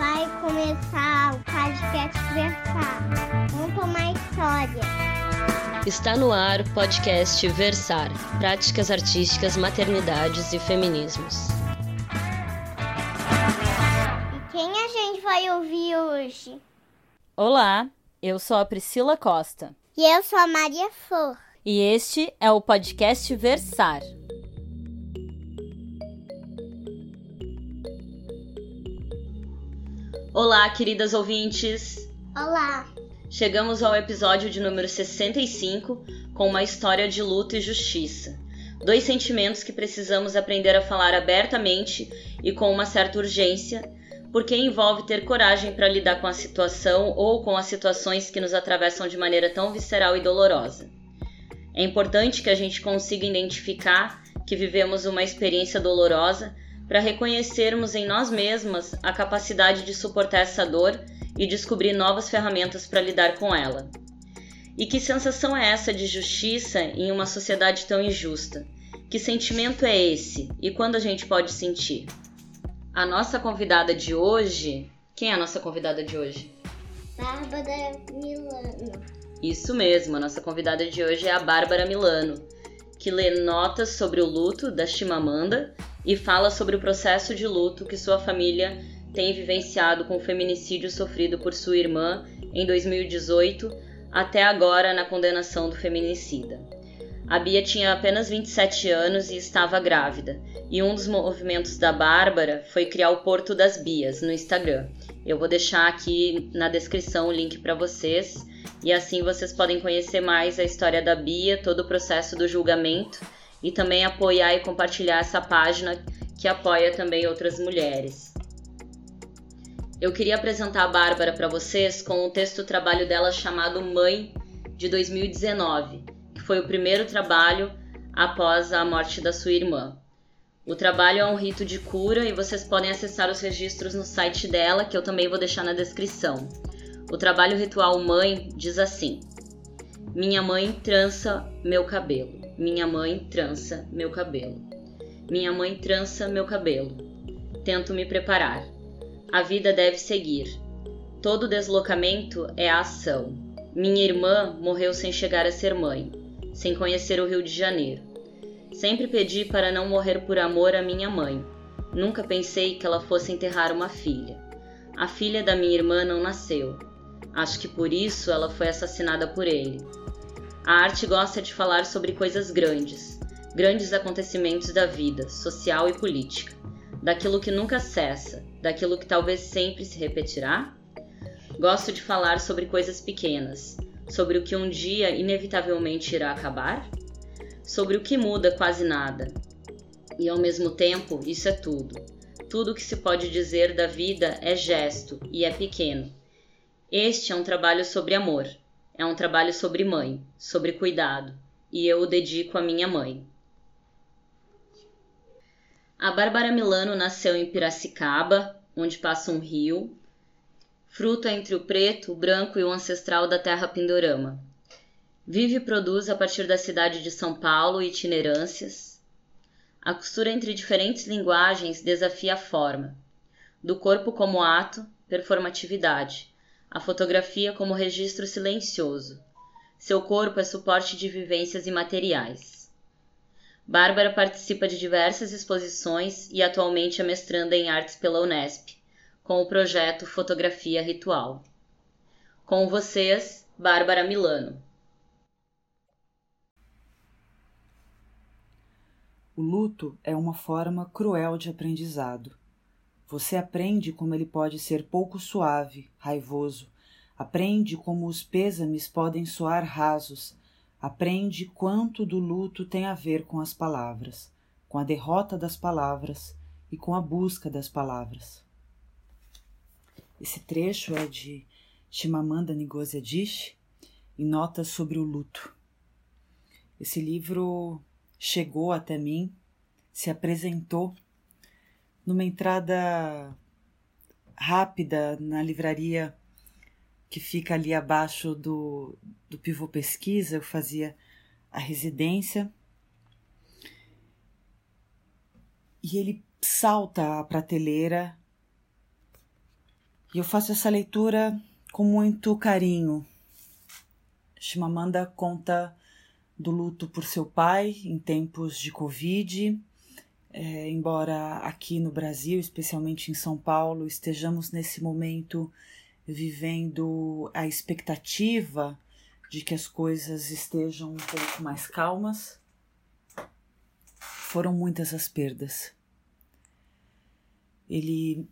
Vai começar o podcast Versar. Conta uma história. Está no ar o podcast Versar Práticas Artísticas, Maternidades e Feminismos. E quem a gente vai ouvir hoje? Olá, eu sou a Priscila Costa. E eu sou a Maria Flor. E este é o podcast Versar. Olá, queridas ouvintes! Olá! Chegamos ao episódio de número 65 com uma história de luta e justiça. Dois sentimentos que precisamos aprender a falar abertamente e com uma certa urgência, porque envolve ter coragem para lidar com a situação ou com as situações que nos atravessam de maneira tão visceral e dolorosa. É importante que a gente consiga identificar que vivemos uma experiência dolorosa para reconhecermos em nós mesmas a capacidade de suportar essa dor e descobrir novas ferramentas para lidar com ela. E que sensação é essa de justiça em uma sociedade tão injusta? Que sentimento é esse e quando a gente pode sentir? A nossa convidada de hoje. Quem é a nossa convidada de hoje? Bárbara Milano. Isso mesmo, a nossa convidada de hoje é a Bárbara Milano, que lê notas sobre o luto da Chimamanda e fala sobre o processo de luto que sua família tem vivenciado com o feminicídio sofrido por sua irmã em 2018 até agora na condenação do feminicida. A Bia tinha apenas 27 anos e estava grávida, e um dos movimentos da Bárbara foi criar o Porto das Bias no Instagram. Eu vou deixar aqui na descrição o link para vocês, e assim vocês podem conhecer mais a história da Bia, todo o processo do julgamento e também apoiar e compartilhar essa página que apoia também outras mulheres. Eu queria apresentar a Bárbara para vocês com o texto trabalho dela chamado Mãe de 2019, que foi o primeiro trabalho após a morte da sua irmã. O trabalho é um rito de cura e vocês podem acessar os registros no site dela, que eu também vou deixar na descrição. O trabalho ritual Mãe diz assim: Minha mãe trança meu cabelo. Minha mãe trança meu cabelo. Minha mãe trança meu cabelo. Tento me preparar. A vida deve seguir. Todo deslocamento é a ação. Minha irmã morreu sem chegar a ser mãe, sem conhecer o Rio de Janeiro. Sempre pedi para não morrer por amor à minha mãe. Nunca pensei que ela fosse enterrar uma filha. A filha da minha irmã não nasceu. Acho que por isso ela foi assassinada por ele. A arte gosta de falar sobre coisas grandes, grandes acontecimentos da vida, social e política, daquilo que nunca cessa, daquilo que talvez sempre se repetirá. Gosto de falar sobre coisas pequenas, sobre o que um dia inevitavelmente irá acabar, sobre o que muda quase nada. E ao mesmo tempo, isso é tudo. Tudo o que se pode dizer da vida é gesto e é pequeno. Este é um trabalho sobre amor é um trabalho sobre mãe, sobre cuidado, e eu o dedico à minha mãe. A Bárbara Milano nasceu em Piracicaba, onde passa um rio, fruto entre o preto, o branco e o ancestral da terra Pindorama. Vive e produz a partir da cidade de São Paulo itinerâncias. A costura entre diferentes linguagens desafia a forma, do corpo como ato, performatividade a fotografia como registro silencioso. Seu corpo é suporte de vivências imateriais. Bárbara participa de diversas exposições e atualmente é mestranda em artes pela Unesp, com o projeto Fotografia Ritual. Com vocês, Bárbara Milano. O luto é uma forma cruel de aprendizado. Você aprende como ele pode ser pouco suave, raivoso. Aprende como os pêsames podem soar rasos. Aprende quanto do luto tem a ver com as palavras, com a derrota das palavras e com a busca das palavras. Esse trecho é de Chimamanda Ngozi Adichie em Notas sobre o Luto. Esse livro chegou até mim, se apresentou numa entrada rápida na livraria que fica ali abaixo do, do Pivô Pesquisa, eu fazia a residência. E ele salta a prateleira E eu faço essa leitura com muito carinho. Chimamanda conta do luto por seu pai em tempos de Covid. É, embora aqui no Brasil, especialmente em São Paulo, estejamos nesse momento vivendo a expectativa de que as coisas estejam um pouco mais calmas, foram muitas as perdas. Ele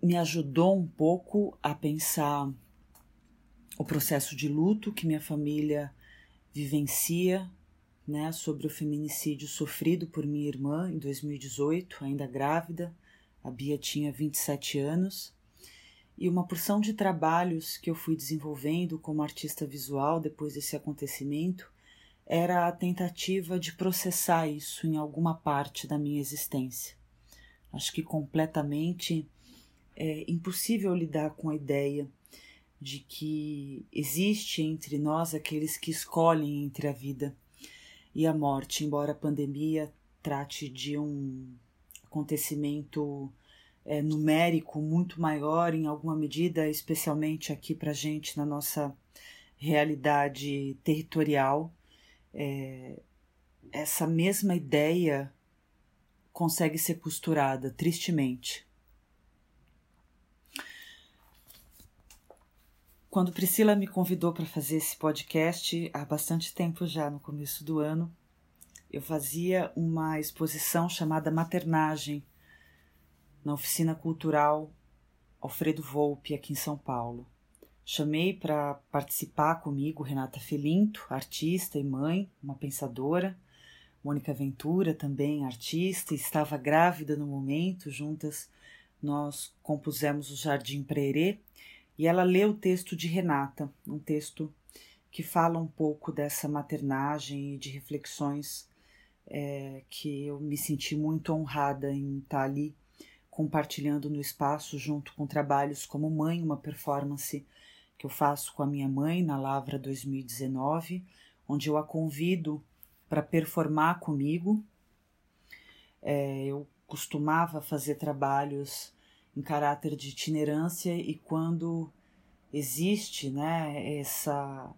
me ajudou um pouco a pensar o processo de luto que minha família vivencia, né, sobre o feminicídio sofrido por minha irmã em 2018, ainda grávida. A Bia tinha 27 anos. E uma porção de trabalhos que eu fui desenvolvendo como artista visual depois desse acontecimento era a tentativa de processar isso em alguma parte da minha existência. Acho que completamente é impossível lidar com a ideia de que existe entre nós aqueles que escolhem entre a vida e a morte, embora a pandemia trate de um acontecimento é, numérico muito maior, em alguma medida, especialmente aqui para gente na nossa realidade territorial, é, essa mesma ideia consegue ser costurada, tristemente. Quando Priscila me convidou para fazer esse podcast, há bastante tempo já, no começo do ano, eu fazia uma exposição chamada Maternagem na Oficina Cultural Alfredo Volpe, aqui em São Paulo. Chamei para participar comigo Renata Felinto, artista e mãe, uma pensadora, Mônica Ventura, também artista, estava grávida no momento, juntas nós compusemos o Jardim Prerê e ela lê o texto de Renata, um texto que fala um pouco dessa maternagem e de reflexões é, que eu me senti muito honrada em estar ali compartilhando no espaço junto com trabalhos como Mãe, uma performance que eu faço com a minha mãe na Lavra 2019, onde eu a convido para performar comigo. É, eu costumava fazer trabalhos em caráter de itinerância e quando existe né, essa,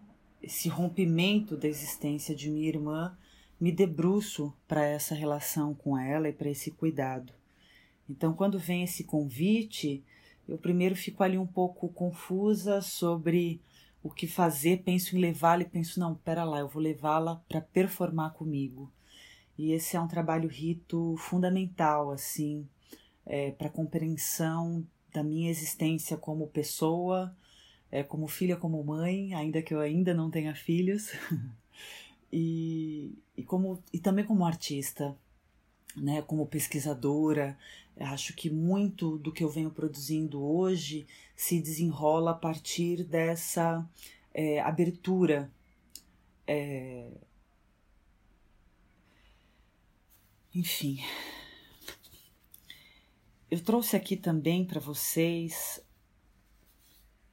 esse rompimento da existência de minha irmã, me debruço para essa relação com ela e para esse cuidado. Então, quando vem esse convite, eu primeiro fico ali um pouco confusa sobre o que fazer, penso em levá-la e penso, não, pera lá, eu vou levá-la para performar comigo. E esse é um trabalho rito fundamental, assim, é, para compreensão da minha existência como pessoa, é, como filha, como mãe, ainda que eu ainda não tenha filhos, e, e, como, e também como artista, né, como pesquisadora. Acho que muito do que eu venho produzindo hoje se desenrola a partir dessa é, abertura. É... Enfim, eu trouxe aqui também para vocês,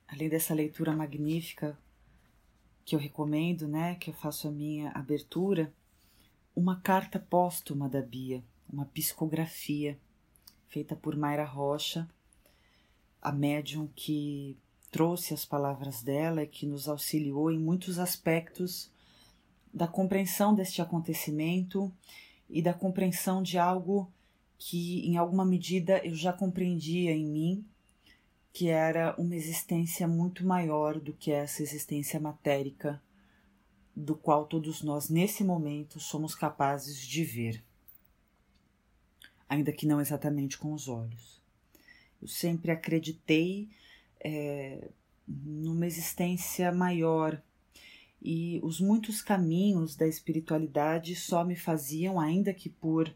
além dessa leitura magnífica que eu recomendo, né, que eu faço a minha abertura, uma carta póstuma da Bia, uma psicografia feita por Mayra Rocha, a médium que trouxe as palavras dela e que nos auxiliou em muitos aspectos da compreensão deste acontecimento e da compreensão de algo que em alguma medida eu já compreendia em mim que era uma existência muito maior do que essa existência matérica do qual todos nós nesse momento somos capazes de ver, ainda que não exatamente com os olhos. Eu sempre acreditei é, numa existência maior e os muitos caminhos da espiritualidade só me faziam, ainda que por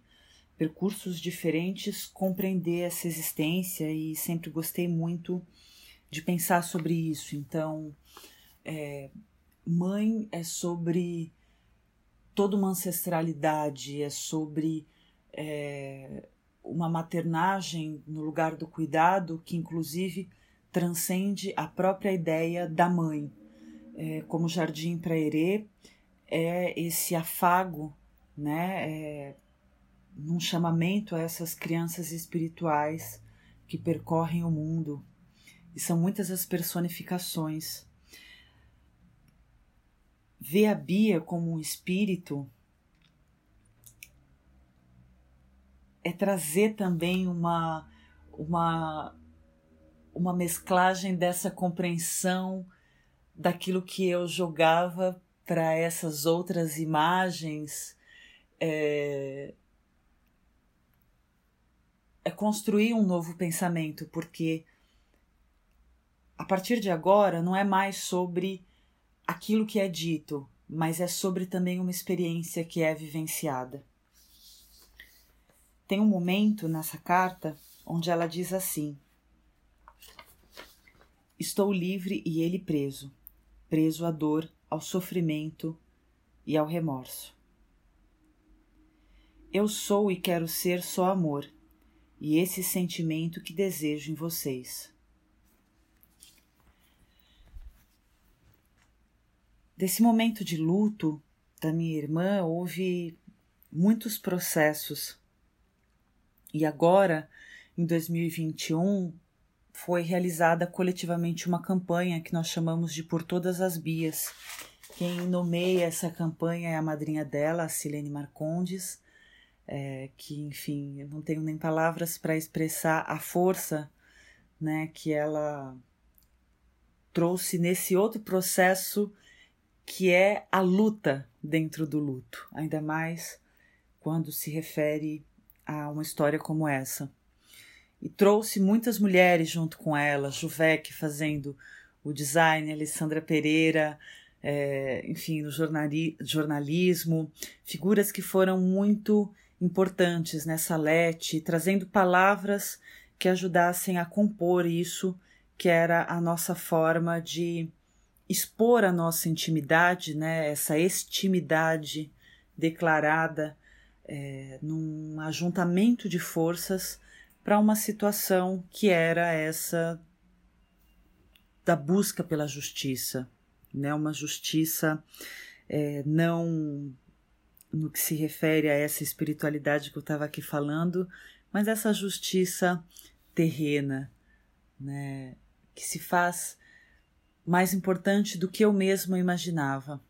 percursos diferentes, compreender essa existência e sempre gostei muito de pensar sobre isso. Então, é, mãe é sobre toda uma ancestralidade, é sobre é, uma maternagem no lugar do cuidado que, inclusive, transcende a própria ideia da mãe. É, como Jardim Praerê, é esse afago, né? É, num chamamento a essas crianças espirituais que percorrem o mundo e são muitas as personificações. Ver a Bia como um espírito é trazer também uma, uma, uma mesclagem dessa compreensão daquilo que eu jogava para essas outras imagens. É, é construir um novo pensamento, porque a partir de agora não é mais sobre aquilo que é dito, mas é sobre também uma experiência que é vivenciada. Tem um momento nessa carta onde ela diz assim: Estou livre e ele preso, preso à dor, ao sofrimento e ao remorso. Eu sou e quero ser só amor, e esse sentimento que desejo em vocês. Desse momento de luto da minha irmã, houve muitos processos. E agora, em 2021, foi realizada coletivamente uma campanha que nós chamamos de Por Todas as Bias. Quem nomeia essa campanha é a madrinha dela, a Silene Marcondes, é, que, enfim, eu não tenho nem palavras para expressar a força né, que ela trouxe nesse outro processo que é a luta dentro do luto, ainda mais quando se refere a uma história como essa. E trouxe muitas mulheres junto com ela, Juvec fazendo o design, Alessandra Pereira, é, enfim, no jornalismo, figuras que foram muito importantes nessa lete, trazendo palavras que ajudassem a compor isso, que era a nossa forma de expor a nossa intimidade, né, essa extimidade declarada é, num ajuntamento de forças para uma situação que era essa da busca pela justiça, né, uma justiça é, não no que se refere a essa espiritualidade que eu estava aqui falando, mas essa justiça terrena, né, que se faz mais importante do que eu mesmo imaginava.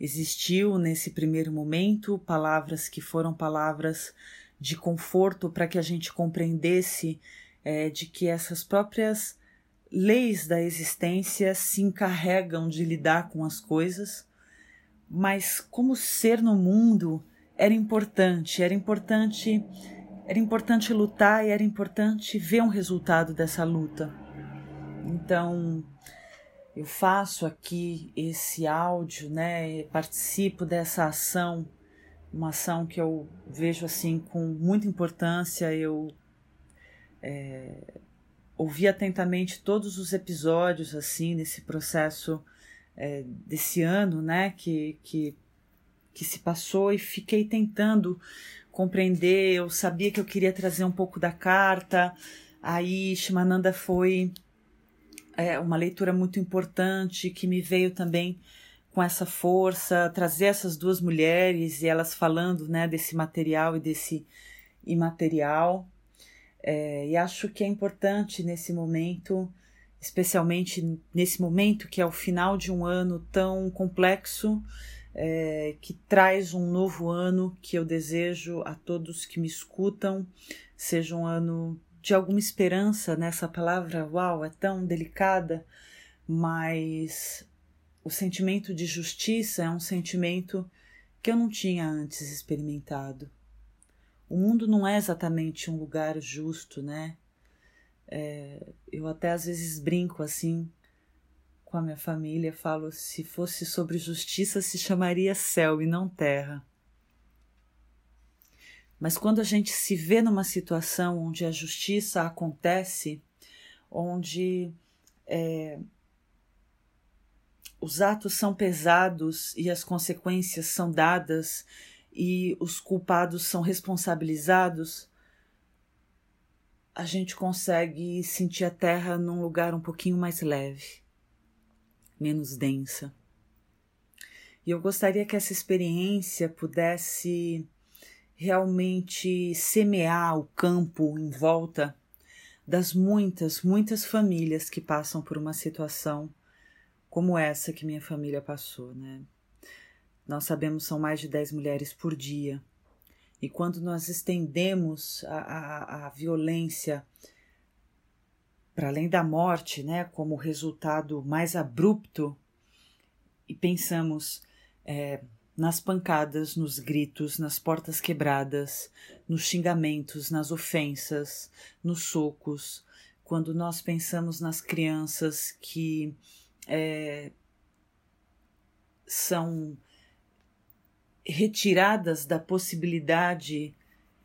Existiu nesse primeiro momento palavras que foram palavras de conforto para que a gente compreendesse é, de que essas próprias leis da existência se encarregam de lidar com as coisas mas como ser no mundo era importante, era importante, era importante lutar e era importante ver um resultado dessa luta. Então, eu faço aqui esse áudio, né, participo dessa ação, uma ação que eu vejo assim com muita importância. Eu é, ouvi atentamente todos os episódios assim nesse processo é, desse ano, né, que, que, que se passou e fiquei tentando compreender. Eu sabia que eu queria trazer um pouco da carta. Aí Shimananda foi é, uma leitura muito importante que me veio também com essa força, trazer essas duas mulheres e elas falando né, desse material e desse imaterial. É, e acho que é importante nesse momento especialmente nesse momento que é o final de um ano tão complexo, é, que traz um novo ano que eu desejo a todos que me escutam seja um ano de alguma esperança nessa palavra, uau, é tão delicada, mas o sentimento de justiça é um sentimento que eu não tinha antes experimentado. O mundo não é exatamente um lugar justo, né? É, eu até às vezes brinco assim com a minha família, falo se fosse sobre justiça se chamaria céu e não terra. Mas quando a gente se vê numa situação onde a justiça acontece, onde é, os atos são pesados e as consequências são dadas e os culpados são responsabilizados, a gente consegue sentir a terra num lugar um pouquinho mais leve, menos densa. E eu gostaria que essa experiência pudesse realmente semear o campo em volta das muitas, muitas famílias que passam por uma situação como essa que minha família passou, né? Nós sabemos são mais de 10 mulheres por dia. E quando nós estendemos a, a, a violência para além da morte, né, como resultado mais abrupto, e pensamos é, nas pancadas, nos gritos, nas portas quebradas, nos xingamentos, nas ofensas, nos socos, quando nós pensamos nas crianças que é, são retiradas da possibilidade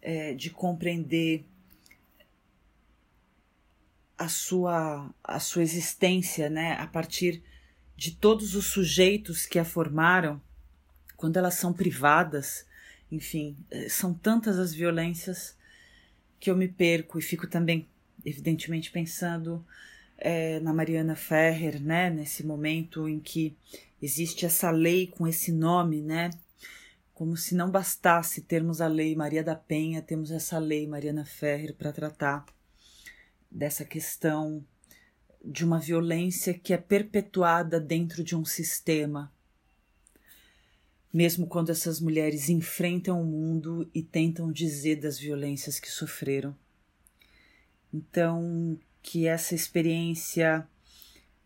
é, de compreender a sua, a sua existência, né, a partir de todos os sujeitos que a formaram, quando elas são privadas, enfim, eh, são tantas as violências que eu me perco e fico também, evidentemente, pensando é, na Mariana Ferrer, né, nesse momento em que existe essa lei com esse nome, né, como se não bastasse termos a lei Maria da Penha, temos essa lei Mariana Ferrer para tratar dessa questão de uma violência que é perpetuada dentro de um sistema. Mesmo quando essas mulheres enfrentam o mundo e tentam dizer das violências que sofreram. Então, que essa experiência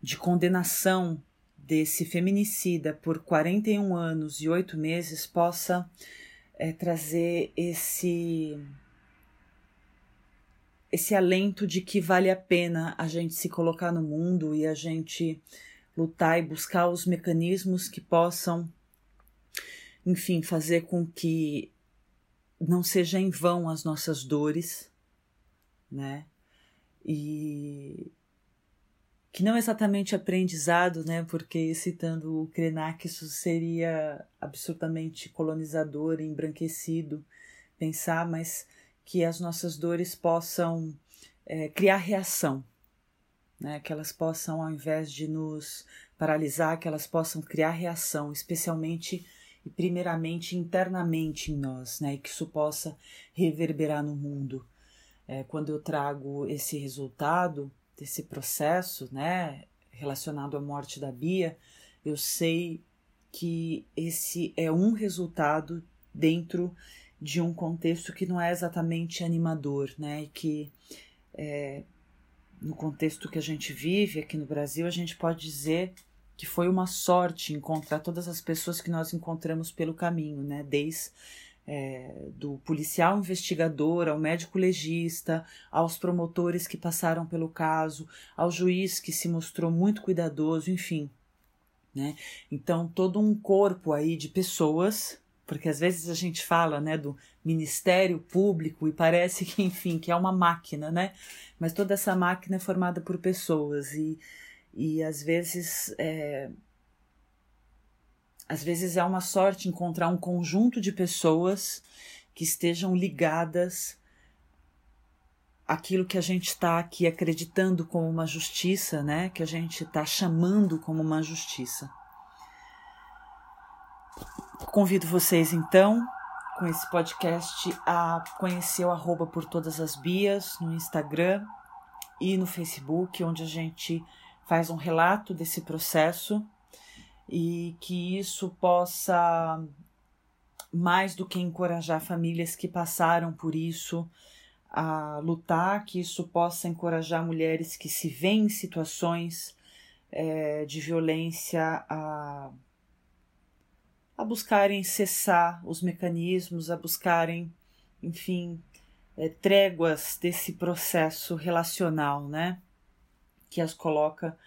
de condenação desse feminicida por 41 anos e 8 meses possa é, trazer esse esse alento de que vale a pena a gente se colocar no mundo e a gente lutar e buscar os mecanismos que possam, enfim, fazer com que não seja em vão as nossas dores, né? E que não exatamente aprendizado, né? Porque citando o Krenak, isso seria absolutamente colonizador, embranquecido pensar, mas que as nossas dores possam é, criar reação, né? que elas possam, ao invés de nos paralisar, que elas possam criar reação, especialmente e primeiramente internamente em nós, né? e que isso possa reverberar no mundo. É, quando eu trago esse resultado desse processo, né, relacionado à morte da Bia, eu sei que esse é um resultado dentro de um contexto que não é exatamente animador, né? E que é, no contexto que a gente vive aqui no Brasil, a gente pode dizer que foi uma sorte encontrar todas as pessoas que nós encontramos pelo caminho, né? Desde é, do policial investigador ao médico legista, aos promotores que passaram pelo caso, ao juiz que se mostrou muito cuidadoso, enfim. Né? Então, todo um corpo aí de pessoas porque às vezes a gente fala, né, do Ministério Público e parece que, enfim, que é uma máquina, né? Mas toda essa máquina é formada por pessoas e, e às vezes é, às vezes é uma sorte encontrar um conjunto de pessoas que estejam ligadas àquilo que a gente está aqui acreditando como uma justiça, né? Que a gente está chamando como uma justiça. Convido vocês então, com esse podcast, a conhecer o arroba por todas as bias no Instagram e no Facebook, onde a gente faz um relato desse processo e que isso possa, mais do que encorajar famílias que passaram por isso a lutar, que isso possa encorajar mulheres que se veem em situações é, de violência a a buscarem cessar os mecanismos, a buscarem, enfim, é, tréguas desse processo relacional, né? Que as coloca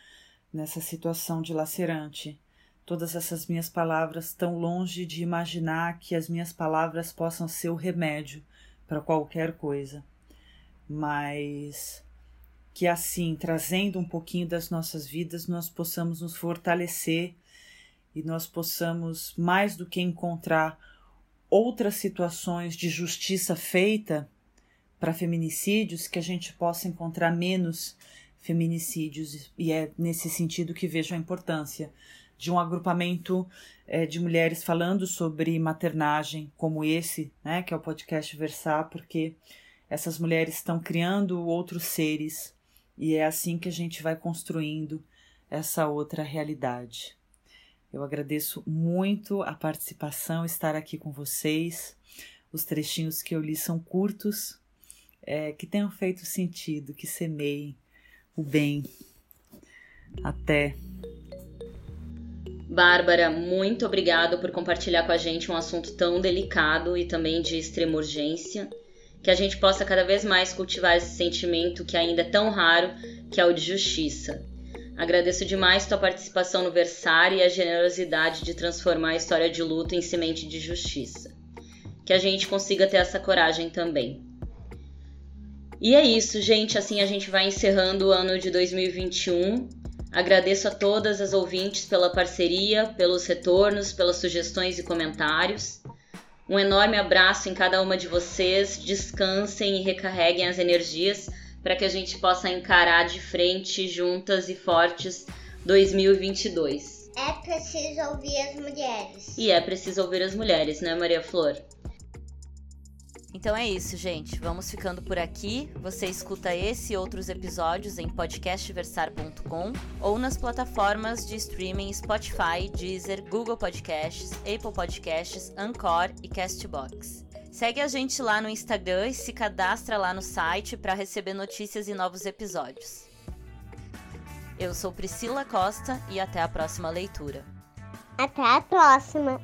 nessa situação dilacerante. Todas essas minhas palavras tão longe de imaginar que as minhas palavras possam ser o remédio para qualquer coisa, mas que assim, trazendo um pouquinho das nossas vidas, nós possamos nos fortalecer e nós possamos, mais do que encontrar outras situações de justiça feita para feminicídios, que a gente possa encontrar menos feminicídios. E é nesse sentido que vejo a importância de um agrupamento é, de mulheres falando sobre maternagem, como esse, né, que é o podcast Versar, porque essas mulheres estão criando outros seres e é assim que a gente vai construindo essa outra realidade. Eu agradeço muito a participação, estar aqui com vocês. Os trechinhos que eu li são curtos, é, que tenham feito sentido, que semeiem o bem. Até. Bárbara, muito obrigado por compartilhar com a gente um assunto tão delicado e também de extrema urgência. Que a gente possa cada vez mais cultivar esse sentimento que ainda é tão raro, que é o de justiça. Agradeço demais tua participação no Versário e a generosidade de transformar a história de luto em semente de justiça. Que a gente consiga ter essa coragem também. E é isso, gente. Assim a gente vai encerrando o ano de 2021. Agradeço a todas as ouvintes pela parceria, pelos retornos, pelas sugestões e comentários. Um enorme abraço em cada uma de vocês. Descansem e recarreguem as energias para que a gente possa encarar de frente, juntas e fortes, 2022. É preciso ouvir as mulheres. E é preciso ouvir as mulheres, né, Maria Flor? Então é isso, gente. Vamos ficando por aqui. Você escuta esse e outros episódios em podcastversar.com ou nas plataformas de streaming Spotify, Deezer, Google Podcasts, Apple Podcasts, Anchor e Castbox. Segue a gente lá no Instagram e se cadastra lá no site para receber notícias e novos episódios. Eu sou Priscila Costa e até a próxima leitura. Até a próxima!